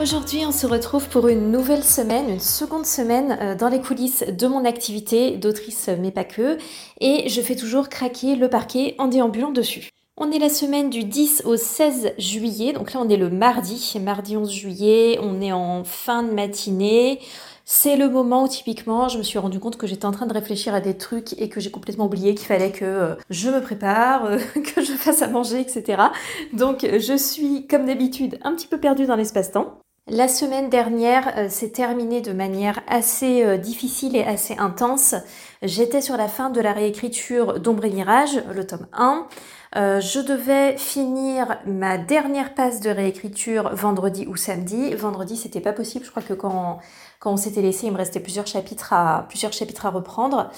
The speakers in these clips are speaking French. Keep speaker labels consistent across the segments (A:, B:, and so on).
A: Aujourd'hui, on se retrouve pour une nouvelle semaine, une seconde semaine euh, dans les coulisses de mon activité d'autrice, mais pas que, et je fais toujours craquer le parquet en déambulant dessus. On est la semaine du 10 au 16 juillet, donc là on est le mardi, mardi 11 juillet, on est en fin de matinée. C'est le moment où typiquement je me suis rendu compte que j'étais en train de réfléchir à des trucs et que j'ai complètement oublié qu'il fallait que euh, je me prépare, euh, que je fasse à manger, etc. Donc je suis comme d'habitude un petit peu perdue dans l'espace-temps. La semaine dernière euh, s'est terminée de manière assez euh, difficile et assez intense. J'étais sur la fin de la réécriture d'Ombre et Mirage, le tome 1. Euh, je devais finir ma dernière passe de réécriture vendredi ou samedi. Vendredi, c'était pas possible. Je crois que quand, quand on s'était laissé, il me restait plusieurs chapitres à, plusieurs chapitres à reprendre.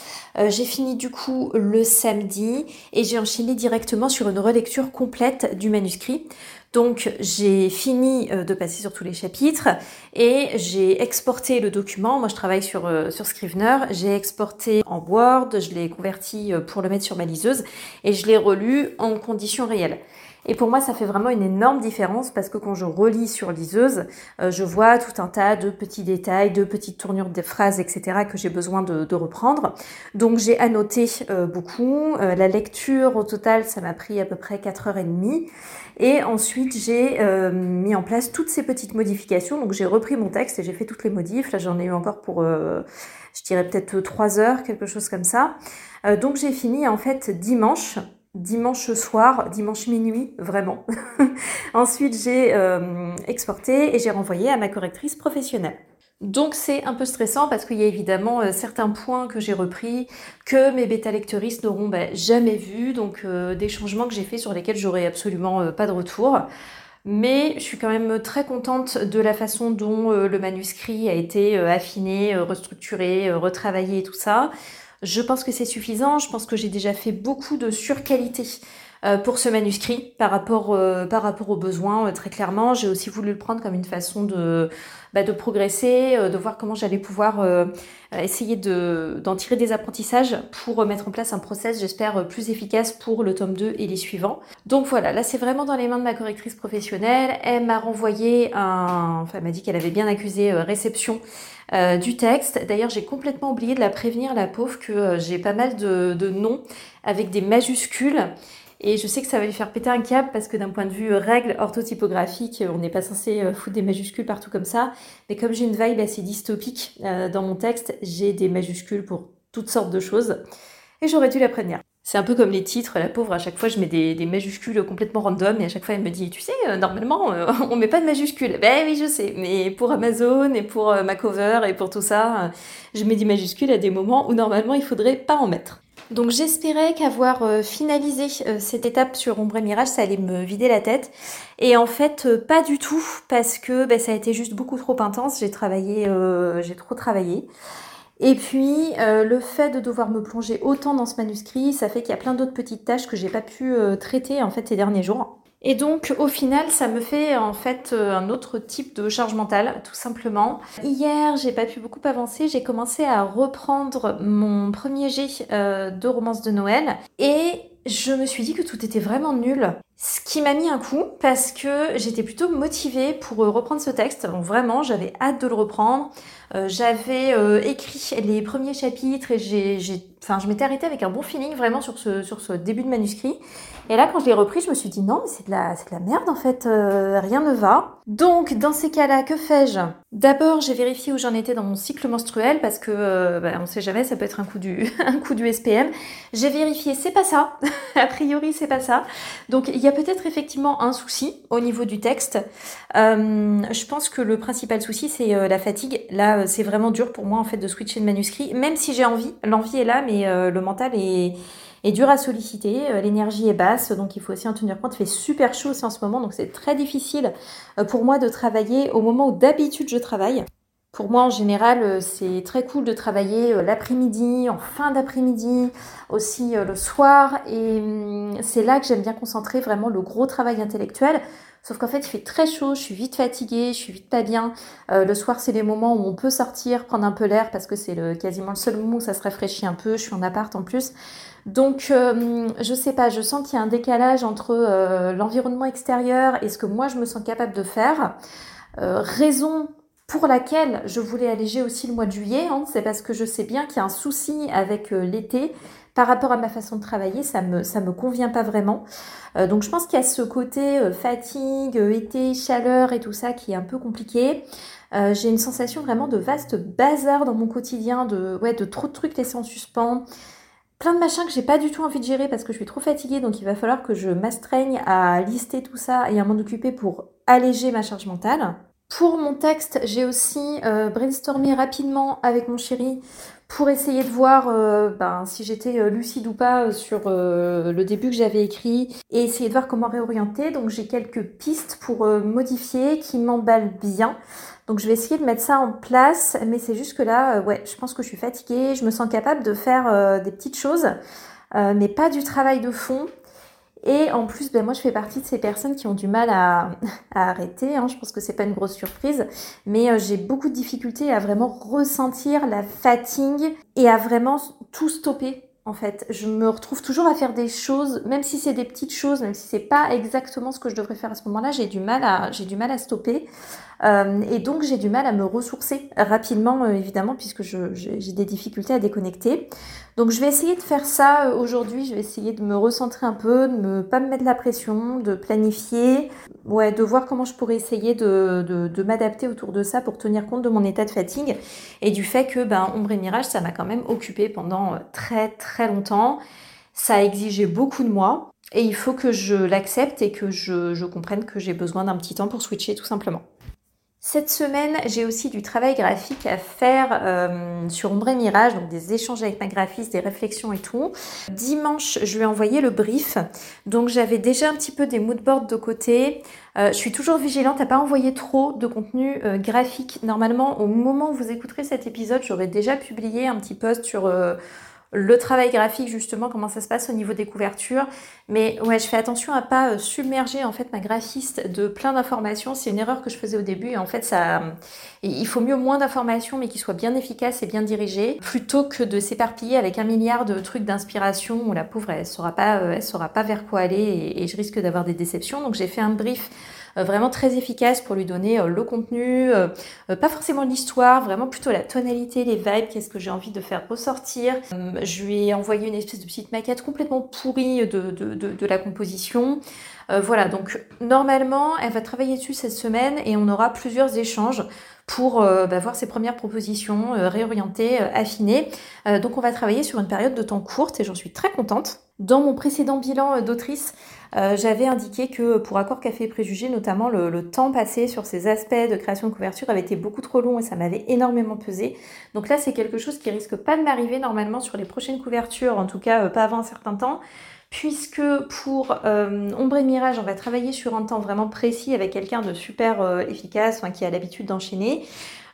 A: j'ai fini du coup le samedi et j'ai enchaîné directement sur une relecture complète du manuscrit. Donc j'ai fini euh, de passer sur tous les chapitres et j'ai exporté le document. Moi je travaille sur, euh, sur Scrivener. J'ai exporté en Word, je l'ai converti euh, pour le mettre sur ma liseuse et je l'ai relu en conditions réelles. Et pour moi, ça fait vraiment une énorme différence parce que quand je relis sur liseuse, je vois tout un tas de petits détails, de petites tournures des phrases, etc. que j'ai besoin de, reprendre. Donc j'ai annoté beaucoup. la lecture au total, ça m'a pris à peu près 4h30. Et ensuite, j'ai euh, mis en place toutes ces petites modifications. Donc, j'ai repris mon texte et j'ai fait toutes les modifs. Là, j'en ai eu encore pour, euh, je dirais peut-être trois heures, quelque chose comme ça. Euh, donc, j'ai fini en fait dimanche. Dimanche soir, dimanche minuit, vraiment. ensuite, j'ai exporté et j'ai renvoyé à ma correctrice professionnelle. Donc c'est un peu stressant parce qu'il y a évidemment euh, certains points que j'ai repris que mes bêta-lecteuristes n'auront bah, jamais vus, donc euh, des changements que j'ai faits sur lesquels j'aurai absolument euh, pas de retour. Mais je suis quand même très contente de la façon dont le manuscrit a été affiné, restructuré, retravaillé et tout ça. Je pense que c'est suffisant, je pense que j'ai déjà fait beaucoup de surqualité pour ce manuscrit par rapport, par rapport aux besoins, très clairement. J'ai aussi voulu le prendre comme une façon de bah, de progresser, euh, de voir comment j'allais pouvoir euh, essayer d'en tirer des apprentissages pour mettre en place un process, j'espère, plus efficace pour le tome 2 et les suivants. Donc voilà, là c'est vraiment dans les mains de ma correctrice professionnelle. Elle m'a renvoyé un... Enfin, elle m'a dit qu'elle avait bien accusé euh, réception du texte. D'ailleurs, j'ai complètement oublié de la prévenir, la pauvre, que j'ai pas mal de, de noms avec des majuscules. Et je sais que ça va lui faire péter un câble parce que d'un point de vue euh, règle orthotypographique, on n'est pas censé euh, foutre des majuscules partout comme ça. Mais comme j'ai une vibe assez dystopique euh, dans mon texte, j'ai des majuscules pour toutes sortes de choses. Et j'aurais dû la prévenir. C'est un peu comme les titres, la pauvre, à chaque fois je mets des, majuscules complètement random et à chaque fois elle me dit, tu sais, normalement on met pas de majuscules. Ben oui, je sais, mais pour Amazon et pour ma cover et pour tout ça, je mets des majuscules à des moments où normalement il faudrait pas en mettre. Donc j'espérais qu'avoir euh, finalisé euh, cette étape sur Ombre et Mirage, ça allait me vider la tête. Et en fait, euh, pas du tout, parce que bah, ça a été juste beaucoup trop intense. J'ai travaillé, j'ai trop travaillé. Et puis, le fait de devoir me plonger autant dans ce manuscrit, ça fait qu'il y a plein d'autres petites tâches que j'ai pas pu traiter en fait ces derniers jours. Et donc au final, ça me fait en fait euh, un autre type de charge mentale, tout simplement. Hier, j'ai pas pu beaucoup avancer, j'ai commencé à reprendre mon premier jet euh, de romance de Noël et je me suis dit que tout était vraiment nul. Ce qui m'a mis un coup parce que j'étais plutôt motivée pour euh, reprendre ce texte. Donc vraiment, j'avais hâte de le reprendre. J'avais écrit les premiers chapitres et j'ai, enfin, je m'étais arrêtée avec un bon feeling vraiment sur ce, sur ce début de manuscrit. Et là, quand je l'ai repris, je me suis dit non, mais c'est de la, c'est de la merde en fait, euh, rien ne va. Donc, dans ces cas-là, que fais-je? D'abord, j'ai vérifié où j'en étais dans mon cycle menstruel parce que, euh, bah, on sait jamais, ça peut être un coup du, un coup du SPM. J'ai vérifié, c'est pas ça. a priori, c'est pas ça. Donc, il y a peut-être effectivement un souci au niveau du texte. Euh, je pense que le principal souci, c'est la fatigue. Là, c'est vraiment dur pour moi en fait de switcher de manuscrit, même si j'ai envie. L'envie est là, mais le mental est est dur à solliciter, euh, l'énergie est basse, donc il faut aussi en tenir compte. Il fait super chaud aussi en ce moment, donc c'est très difficile euh, pour moi de travailler au moment où d'habitude je travaille. Pour moi, en général, euh, c'est très cool de travailler l'après-midi, en fin d'après-midi, aussi le soir. Et hum, c'est là que j'aime bien concentrer vraiment le gros travail intellectuel. Sauf qu'en fait, il fait très chaud, je suis vite fatiguée, je suis vite pas bien. le soir, c'est les moments où on peut sortir, prendre un peu l'air, parce que c'est le, quasiment le seul moment où ça se rafraîchit un peu. Je suis en appart en plus. Donc, euh, je sais pas, je sens qu'il y a un décalage entre euh, l'environnement extérieur et ce que moi je me sens capable de faire. raison pour laquelle je voulais alléger aussi le mois de juillet, hein, c'est parce que je sais bien qu'il y a un souci avec l'été par rapport à ma façon de travailler, ça me ça me convient pas vraiment. donc je pense qu'il y a ce côté fatigue, été, chaleur et tout ça qui est un peu compliqué. Euh, j'ai une sensation vraiment de vaste bazar dans mon quotidien, de, ouais, de trop de trucs laissés en suspens. Plein de machins que j'ai pas du tout envie de gérer parce que je suis trop fatiguée, donc il va falloir que je m'astreigne à lister tout ça et à m'en occuper pour alléger ma charge mentale. Pour mon texte, j'ai aussi euh, brainstormé rapidement avec mon chéri pour essayer de voir euh, ben, si j'étais euh, lucide ou pas sur le début que j'avais écrit et essayer de voir comment réorienter. Donc j'ai quelques pistes pour modifier qui m'emballent bien. Donc je vais essayer de mettre ça en place, mais c'est juste que là, ouais, je pense que je suis fatiguée, je me sens capable de faire des petites choses, mais pas du travail de fond. Et en plus, ben moi, je fais partie de ces personnes qui ont du mal à, arrêter. Hein. Je pense que c'est pas une grosse surprise, mais j'ai beaucoup de difficultés à vraiment ressentir la fatigue et à vraiment tout stopper en fait. Je me retrouve toujours à faire des choses, même si c'est des petites choses, même si c'est pas exactement ce que je devrais faire à ce moment-là, j'ai du mal à, j'ai du mal à stopper. Euh, et donc j'ai du mal à me ressourcer rapidement, euh, évidemment, puisque j'ai des difficultés à déconnecter. Donc je vais essayer de faire ça euh, aujourd'hui, je vais essayer de me recentrer un peu, de ne pas me mettre la pression, de planifier, ouais, de voir comment je pourrais essayer de, m'adapter autour de ça pour tenir compte de mon état de fatigue et du fait que ben, Ombre et Mirage, ça m'a quand même occupé pendant très très longtemps. Ça a exigé beaucoup de moi. Et il faut que je l'accepte et que je comprenne que j'ai besoin d'un petit temps pour switcher tout simplement. Cette semaine, j'ai aussi du travail graphique à faire euh, sur Ombre et Mirage, donc des échanges avec ma graphiste, des réflexions et tout. Dimanche, je lui ai envoyé le brief, donc j'avais déjà un petit peu des moodboards de côté. Euh, je suis toujours vigilante à pas envoyer trop de contenu euh, graphique. Normalement, au moment où vous écouterez cet épisode, j'aurais déjà publié un petit post sur le travail graphique justement comment ça se passe au niveau des couvertures. Mais ouais je fais attention à pas euh, submerger en fait ma graphiste de plein d'informations. C'est une erreur que je faisais au début et en fait ça il faut mieux moins d'informations mais qui soient bien efficaces et bien dirigées plutôt que de s'éparpiller avec un milliard de trucs d'inspiration où la pauvre elle saura pas euh, elle saura pas vers quoi aller et, je risque d'avoir des déceptions. Donc j'ai fait un brief vraiment très efficace pour lui donner euh, le contenu, euh, pas forcément l'histoire, vraiment plutôt la tonalité, les vibes, qu'est-ce que j'ai envie de faire ressortir. je lui ai envoyé une espèce de petite maquette complètement pourrie de, de, de, la composition. voilà, donc normalement, elle va travailler dessus cette semaine et on aura plusieurs échanges pour bah, voir ses premières propositions, réorienter, affiner. donc on va travailler sur une période de temps courte et j'en suis très contente. Dans mon précédent bilan d'autrice, euh, j'avais indiqué que pour Accord Café et Préjugés, notamment le, temps passé sur ces aspects de création de couverture avait été beaucoup trop long et ça m'avait énormément pesé. Donc là, c'est quelque chose qui risque pas de m'arriver normalement sur les prochaines couvertures, en tout cas euh, pas avant un certain temps puisque pour euh, Ombre et Mirage, on va travailler sur un temps vraiment précis avec quelqu'un de super efficace, qui a l'habitude d'enchaîner.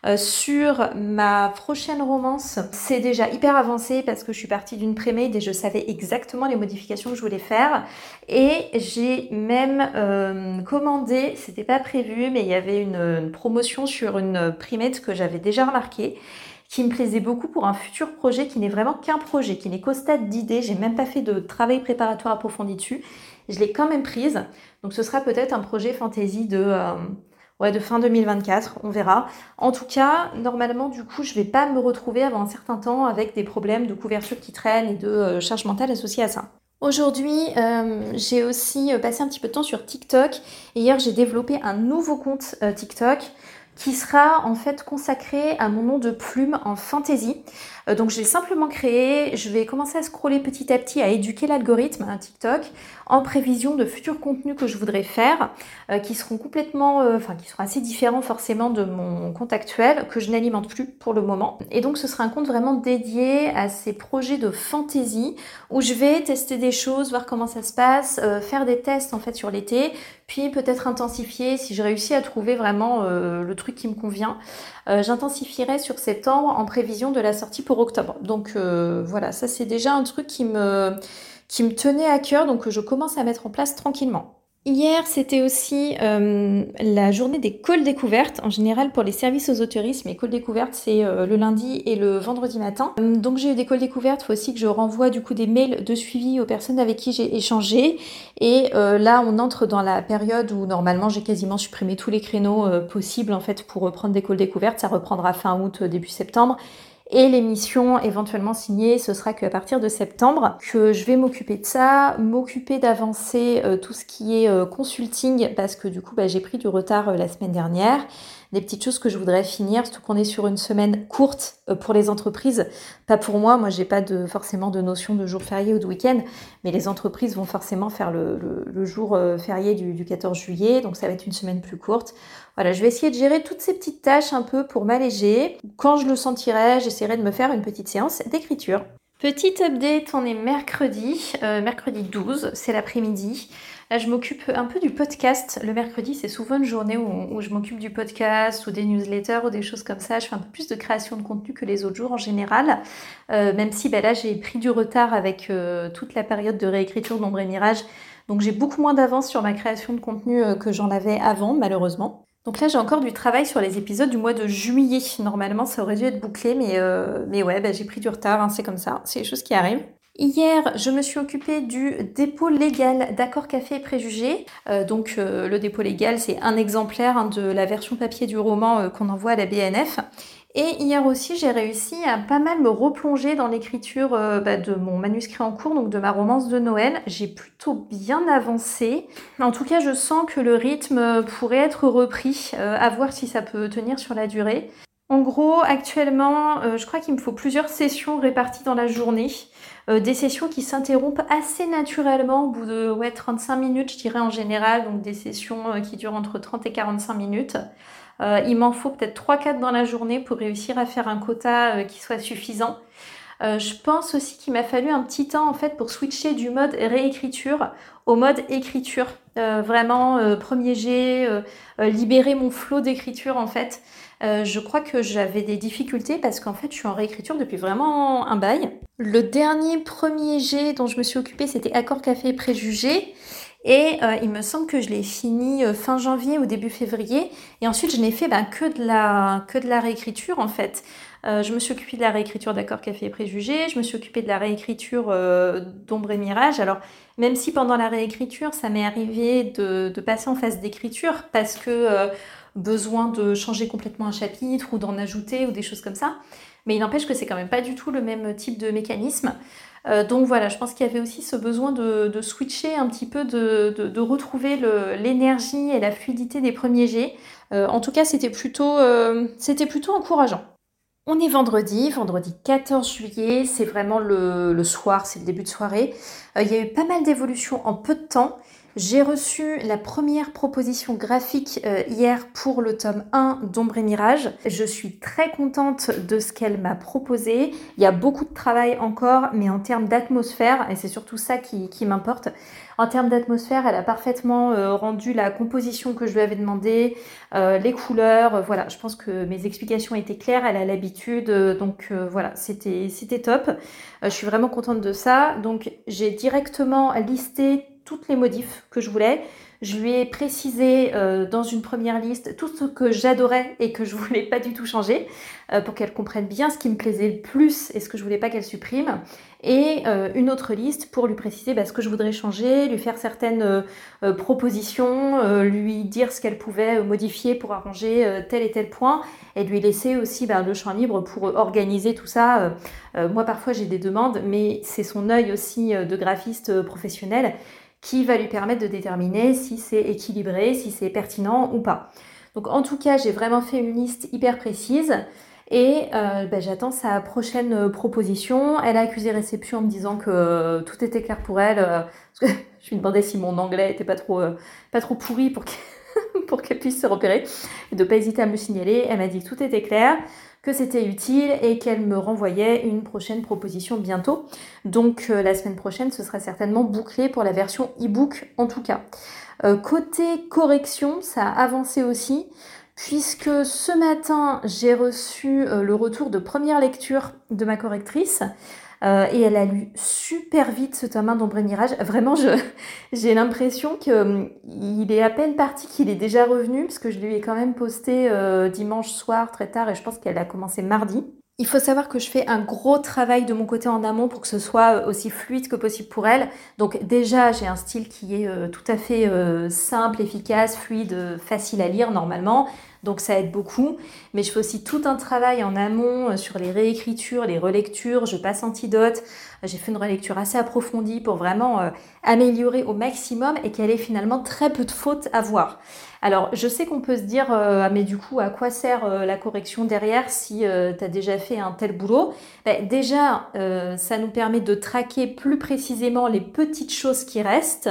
A: Euh, sur ma prochaine romance, c'est déjà hyper avancé parce que je suis partie d'une pré-made et je savais exactement les modifications que je voulais faire. Et j'ai même euh, commandé, c'était pas prévu, mais il y avait une, promotion sur une pré-made que j'avais déjà remarqué qui me plaisait beaucoup pour un futur projet qui n'est vraiment qu'un projet, qui n'est qu'au stade d'idée. J'ai même pas fait de travail préparatoire approfondi dessus. Je l'ai quand même prise. Donc ce sera peut-être un projet fantasy de euh, ouais, de fin 2024, on verra. En tout cas, normalement, du coup, je vais pas me retrouver avant un certain temps avec des problèmes de couverture qui traînent et de euh, charge mentale associée à ça. Aujourd'hui, euh, j'ai aussi euh, passé un petit peu de temps sur TikTok. Et hier, j'ai développé un nouveau compte TikTok qui sera en fait consacré à mon nom de plume en fantasy. Euh, donc je l'ai simplement créé, je vais commencer à scroller petit à petit, à éduquer l'algorithme à TikTok en prévision de futurs contenus que je voudrais faire, euh, qui seront complètement, euh, enfin qui seront assez différents forcément de mon compte actuel, que je n'alimente plus pour le moment. Et donc ce sera un compte vraiment dédié à ces projets de fantasy, où je vais tester des choses, voir comment ça se passe, faire des tests en fait sur l'été, puis peut-être intensifier si je réussis à trouver vraiment le truc qui me convient. J'intensifierai sur septembre en prévision de la sortie pour octobre. Donc euh, voilà, ça c'est déjà un truc qui me, qui me tenait à cœur, donc que je commence à mettre en place tranquillement. Hier, c'était aussi euh, la journée des calls découvertes. En général, pour les services aux autorismes, les calls découvertes, c'est euh, le lundi et le vendredi matin. Euh, donc, j'ai eu des calls découvertes. Il faut aussi que je renvoie du coup des mails de suivi aux personnes avec qui j'ai échangé. Et là, on entre dans la période où normalement, j'ai quasiment supprimé tous les créneaux possibles en fait pour reprendre des calls découvertes. Ça reprendra fin août, début septembre. Et l'émission éventuellement signée, ce sera qu'à partir de septembre que je vais m'occuper de ça, m'occuper d'avancer euh, tout ce qui est euh, consulting parce que du coup bah, j'ai pris du retard euh, la semaine dernière des petites choses que je voudrais finir, surtout qu'on est sur une semaine courte euh, pour les entreprises, pas pour moi, moi j'ai pas de, forcément de notion de jour férié ou de week-end, mais les entreprises vont forcément faire le, jour euh, férié du, 14 juillet, donc ça va être une semaine plus courte. Voilà, je vais essayer de gérer toutes ces petites tâches un peu pour m'alléger. Quand je le sentirai, j'essaierai de me faire une petite séance d'écriture. Petit update, on est mercredi, euh, mercredi 12, c'est l'après-midi. Là, je m'occupe un peu du podcast. Le mercredi, c'est souvent une journée où, je m'occupe du podcast ou des newsletters ou des choses comme ça. Je fais un peu plus de création de contenu que les autres jours en général. Euh, même si ben là, j'ai pris du retard avec euh, toute la période de réécriture d'Ombre et Mirage. Donc j'ai beaucoup moins d'avance sur ma création de contenu euh, que j'en avais avant, malheureusement. Donc là, j'ai encore du travail sur les épisodes du mois de juillet. Normalement, ça aurait dû être bouclé, mais, mais ouais, ben, j'ai pris du retard. Hein, c'est comme ça. C'est les choses qui arrivent. Hier, je me suis occupée du dépôt légal d'accord café et préjugés. Euh, donc euh, le dépôt légal, c'est un exemplaire hein, de la version papier du roman euh, qu'on envoie à la BNF. Et hier aussi, j'ai réussi à pas mal me replonger dans l'écriture bah, de mon manuscrit en cours, donc de ma romance de Noël. J'ai plutôt bien avancé. En tout cas, je sens que le rythme pourrait être repris, à voir si ça peut tenir sur la durée. En gros, actuellement, je crois qu'il me faut plusieurs sessions réparties dans la journée. Euh, des sessions qui s'interrompent assez naturellement au bout de ouais, 35 minutes, je dirais en général, donc des sessions euh, qui durent entre 30 et 45 minutes. Euh, il m'en faut peut-être 3-4 dans la journée pour réussir à faire un quota qui soit suffisant. je pense aussi qu'il m'a fallu un petit temps en fait pour switcher du mode réécriture au mode écriture. vraiment premier jet, libérer mon flot d'écriture en fait. Euh, je crois que j'avais des difficultés parce qu'en fait, je suis en réécriture depuis vraiment un bail. Le dernier premier jet dont je me suis occupée, c'était Accord Café Préjugé. Et euh, il me semble que je l'ai fini euh, fin janvier ou début février. Et ensuite, je n'ai fait ben, que, de la, que de la réécriture en fait. je me suis occupée de la réécriture d'Accord Café Préjugé. Je me suis occupée de la réécriture d'Ombre et Mirage. Alors, même si pendant la réécriture, ça m'est arrivé de, de, passer en phase d'écriture parce que besoin de changer complètement un chapitre ou d'en ajouter ou des choses comme ça. Mais il n'empêche que c'est quand même pas du tout le même type de mécanisme. Euh, donc voilà, je pense qu'il y avait aussi ce besoin de, switcher un petit peu, de, retrouver l'énergie et la fluidité des premiers jets. Euh, en tout cas, c'était plutôt, euh, encourageant. On est vendredi, vendredi 14 juillet, c'est vraiment le soir, c'est le début de soirée. il y a eu pas mal d'évolutions en peu de temps. J'ai reçu la première proposition graphique euh, hier pour le tome 1 d'Ombre et Mirage. Je suis très contente de ce qu'elle m'a proposé. Il y a beaucoup de travail encore, mais en termes d'atmosphère, et c'est surtout ça qui, m'importe, en termes d'atmosphère, elle a parfaitement euh, rendu la composition que je lui avais demandé, euh, les couleurs, voilà, je pense que mes explications étaient claires, elle a l'habitude, donc voilà, c'était top. je suis vraiment contente de ça. Donc j'ai directement listé toutes les modifs que je voulais. Je lui ai précisé euh, dans une première liste tout ce que j'adorais et que je voulais pas du tout changer euh, pour qu'elle comprenne bien ce qui me plaisait le plus et ce que je voulais pas qu'elle supprime. Et euh, une autre liste pour lui préciser bah, ce que je voudrais changer, lui faire certaines propositions, lui dire ce qu'elle pouvait modifier pour arranger tel et tel point et lui laisser aussi bah, le champ libre pour organiser tout ça. moi parfois j'ai des demandes mais c'est son œil aussi de graphiste professionnel qui va lui permettre de déterminer c'est équilibré, si c'est pertinent ou pas. Donc en tout cas, j'ai vraiment fait une liste hyper précise et euh, ben, j'attends sa prochaine proposition. Elle a accusé réception en me disant que tout était clair pour elle. Euh, je lui demandais si mon anglais était pas trop, euh, pas trop pourri pour qu'elle puisse se repérer et de pas hésiter à me signaler. Elle m'a dit que tout était clair que c'était utile et qu'elle me renvoyait une prochaine proposition bientôt. Donc euh, la semaine prochaine, ce sera certainement bouclé pour la version e-book en tout cas. Euh, côté correction, ça a avancé aussi puisque ce matin j'ai reçu euh, le retour de première lecture de ma correctrice. Et elle a lu super vite ce tome 1 d'Ombre et Mirage. Vraiment, j'ai l'impression qu'il est à peine parti, qu'il est déjà revenu, parce que je lui ai quand même posté dimanche soir très tard et je pense qu'elle a commencé mardi. Il faut savoir que je fais un gros travail de mon côté en amont pour que ce soit aussi fluide que possible pour elle. Donc déjà, j'ai un style qui est euh, tout à fait euh, simple, efficace, fluide, euh, facile à lire normalement. Donc ça aide beaucoup. Mais je fais aussi tout un travail en amont sur les réécritures, les relectures. Je passe antidote. J'ai fait une relecture assez approfondie pour vraiment améliorer au maximum et qu'elle ait finalement très peu de fautes à voir. Alors, je sais qu'on peut se dire, euh, ah, mais du coup, à quoi sert euh, la correction derrière si euh, tu as déjà fait un tel boulot? Ben, Déjà, ça nous permet de traquer plus précisément les petites choses qui restent.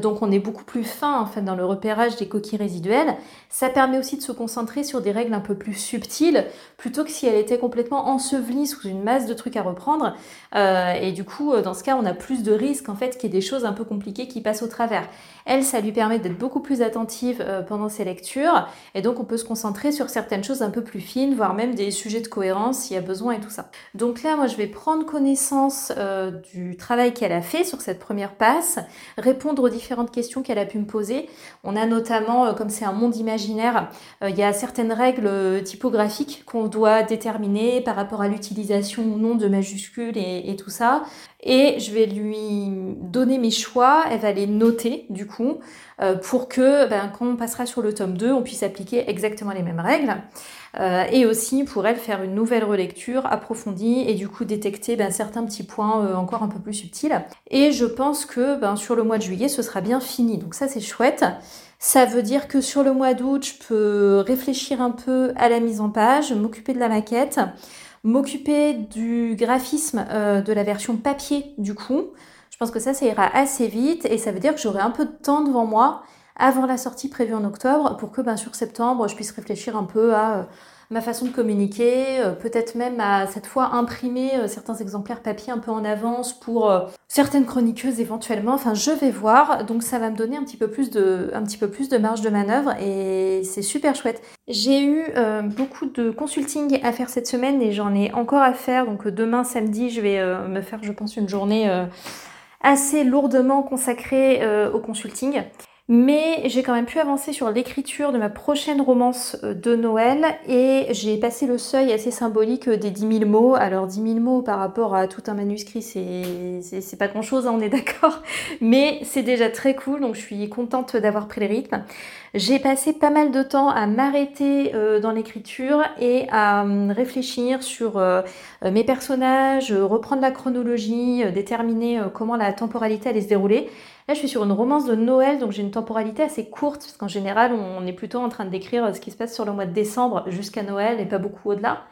A: Donc on est beaucoup plus fin en fait dans le repérage des coquilles résiduelles. Ça permet aussi de se concentrer sur des règles un peu plus subtiles plutôt que si elle était complètement ensevelie sous une masse de trucs à reprendre. et du coup, dans ce cas, on a plus de risques en fait qu'il y ait des choses un peu compliquées qui passent au travers. Elle, ça lui permet d'être beaucoup plus attentive euh, pendant ses lectures et donc on peut se concentrer sur certaines choses un peu plus fines, voire même des sujets de cohérence s'il y a besoin et tout ça. Donc là, moi, je vais prendre connaissance euh, du travail qu'elle a fait sur cette première passe, répondre aux différentes questions qu'elle a pu me poser. On a notamment, euh, comme c'est un monde imaginaire, il y a certaines règles typographiques qu'on doit déterminer par rapport à l'utilisation ou non de majuscules et, et tout ça et je vais lui donner mes choix, elle va les noter du coup, euh, pour que ben, quand on passera sur le tome 2, on puisse appliquer exactement les mêmes règles. Euh, et aussi pour elle faire une nouvelle relecture approfondie et du coup détecter ben, certains petits points euh, encore un peu plus subtils. Et je pense que ben, sur le mois de juillet, ce sera bien fini. Donc ça c'est chouette. Ça veut dire que sur le mois d'août, je peux réfléchir un peu à la mise en page, m'occuper de la maquette m'occuper du graphisme euh, de la version papier du coup. Je pense que ça, ça ira assez vite et ça veut dire que j'aurai un peu de temps devant moi avant la sortie prévue en octobre pour que ben, sur septembre, je puisse réfléchir un peu à euh, ma façon de communiquer, euh, peut-être même à cette fois imprimer euh, certains exemplaires papier un peu en avance pour euh, certaines chroniqueuses éventuellement. Enfin, je vais voir. Donc ça va me donner un petit peu plus de, un petit peu plus de marge de manœuvre et c'est super chouette. J'ai eu beaucoup de consulting à faire cette semaine et j'en ai encore à faire. Donc demain samedi, je vais me faire, je pense, une journée assez lourdement consacrée au consulting. Mais j'ai quand même pu avancer sur l'écriture de ma prochaine romance euh, de Noël et j'ai passé le seuil assez symbolique des 10 000 mots. Alors 10 000 mots par rapport à tout un manuscrit, c'est pas grand chose, hein, on est d'accord. Mais c'est déjà très cool, donc je suis contente d'avoir pris le rythme. J'ai passé pas mal de temps à m'arrêter euh, dans l'écriture et à hum, réfléchir sur euh, mes personnages, reprendre la chronologie, déterminer comment la temporalité allait se dérouler. Là, je suis sur une romance de Noël, donc j'ai une temporalité assez courte, parce qu'en général, on est plutôt en train de décrire ce qui se passe sur le mois de décembre jusqu'à Noël et pas beaucoup au-delà.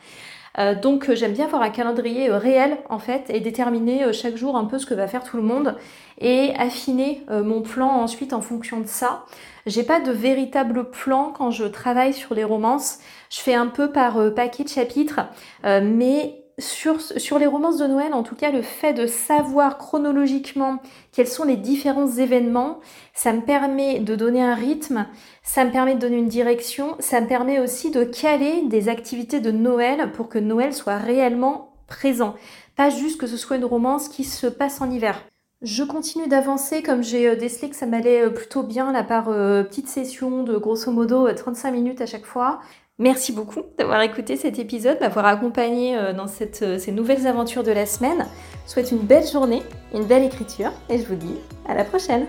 A: Euh, donc euh, j'aime bien avoir un calendrier euh, réel en fait et déterminer chaque jour un peu ce que va faire tout le monde et affiner mon plan ensuite en fonction de ça. J'ai pas de véritable plan quand je travaille sur les romances. Je fais un peu par paquet de chapitres, mais sur, les romances de Noël, en tout cas, le fait de savoir chronologiquement quels sont les différents événements, ça me permet de donner un rythme, ça me permet de donner une direction, ça me permet aussi de caler des activités de Noël pour que Noël soit réellement présent. Pas juste que ce soit une romance qui se passe en hiver. Je continue d'avancer comme j'ai euh, décelé que ça m'allait euh, plutôt bien là par euh, petite session de grosso modo 35 minutes à chaque fois. Merci beaucoup d'avoir écouté cet épisode, m'avoir accompagné euh, dans euh, ces nouvelles aventures de la semaine. Je souhaite une belle journée, une belle écriture et je vous dis à la prochaine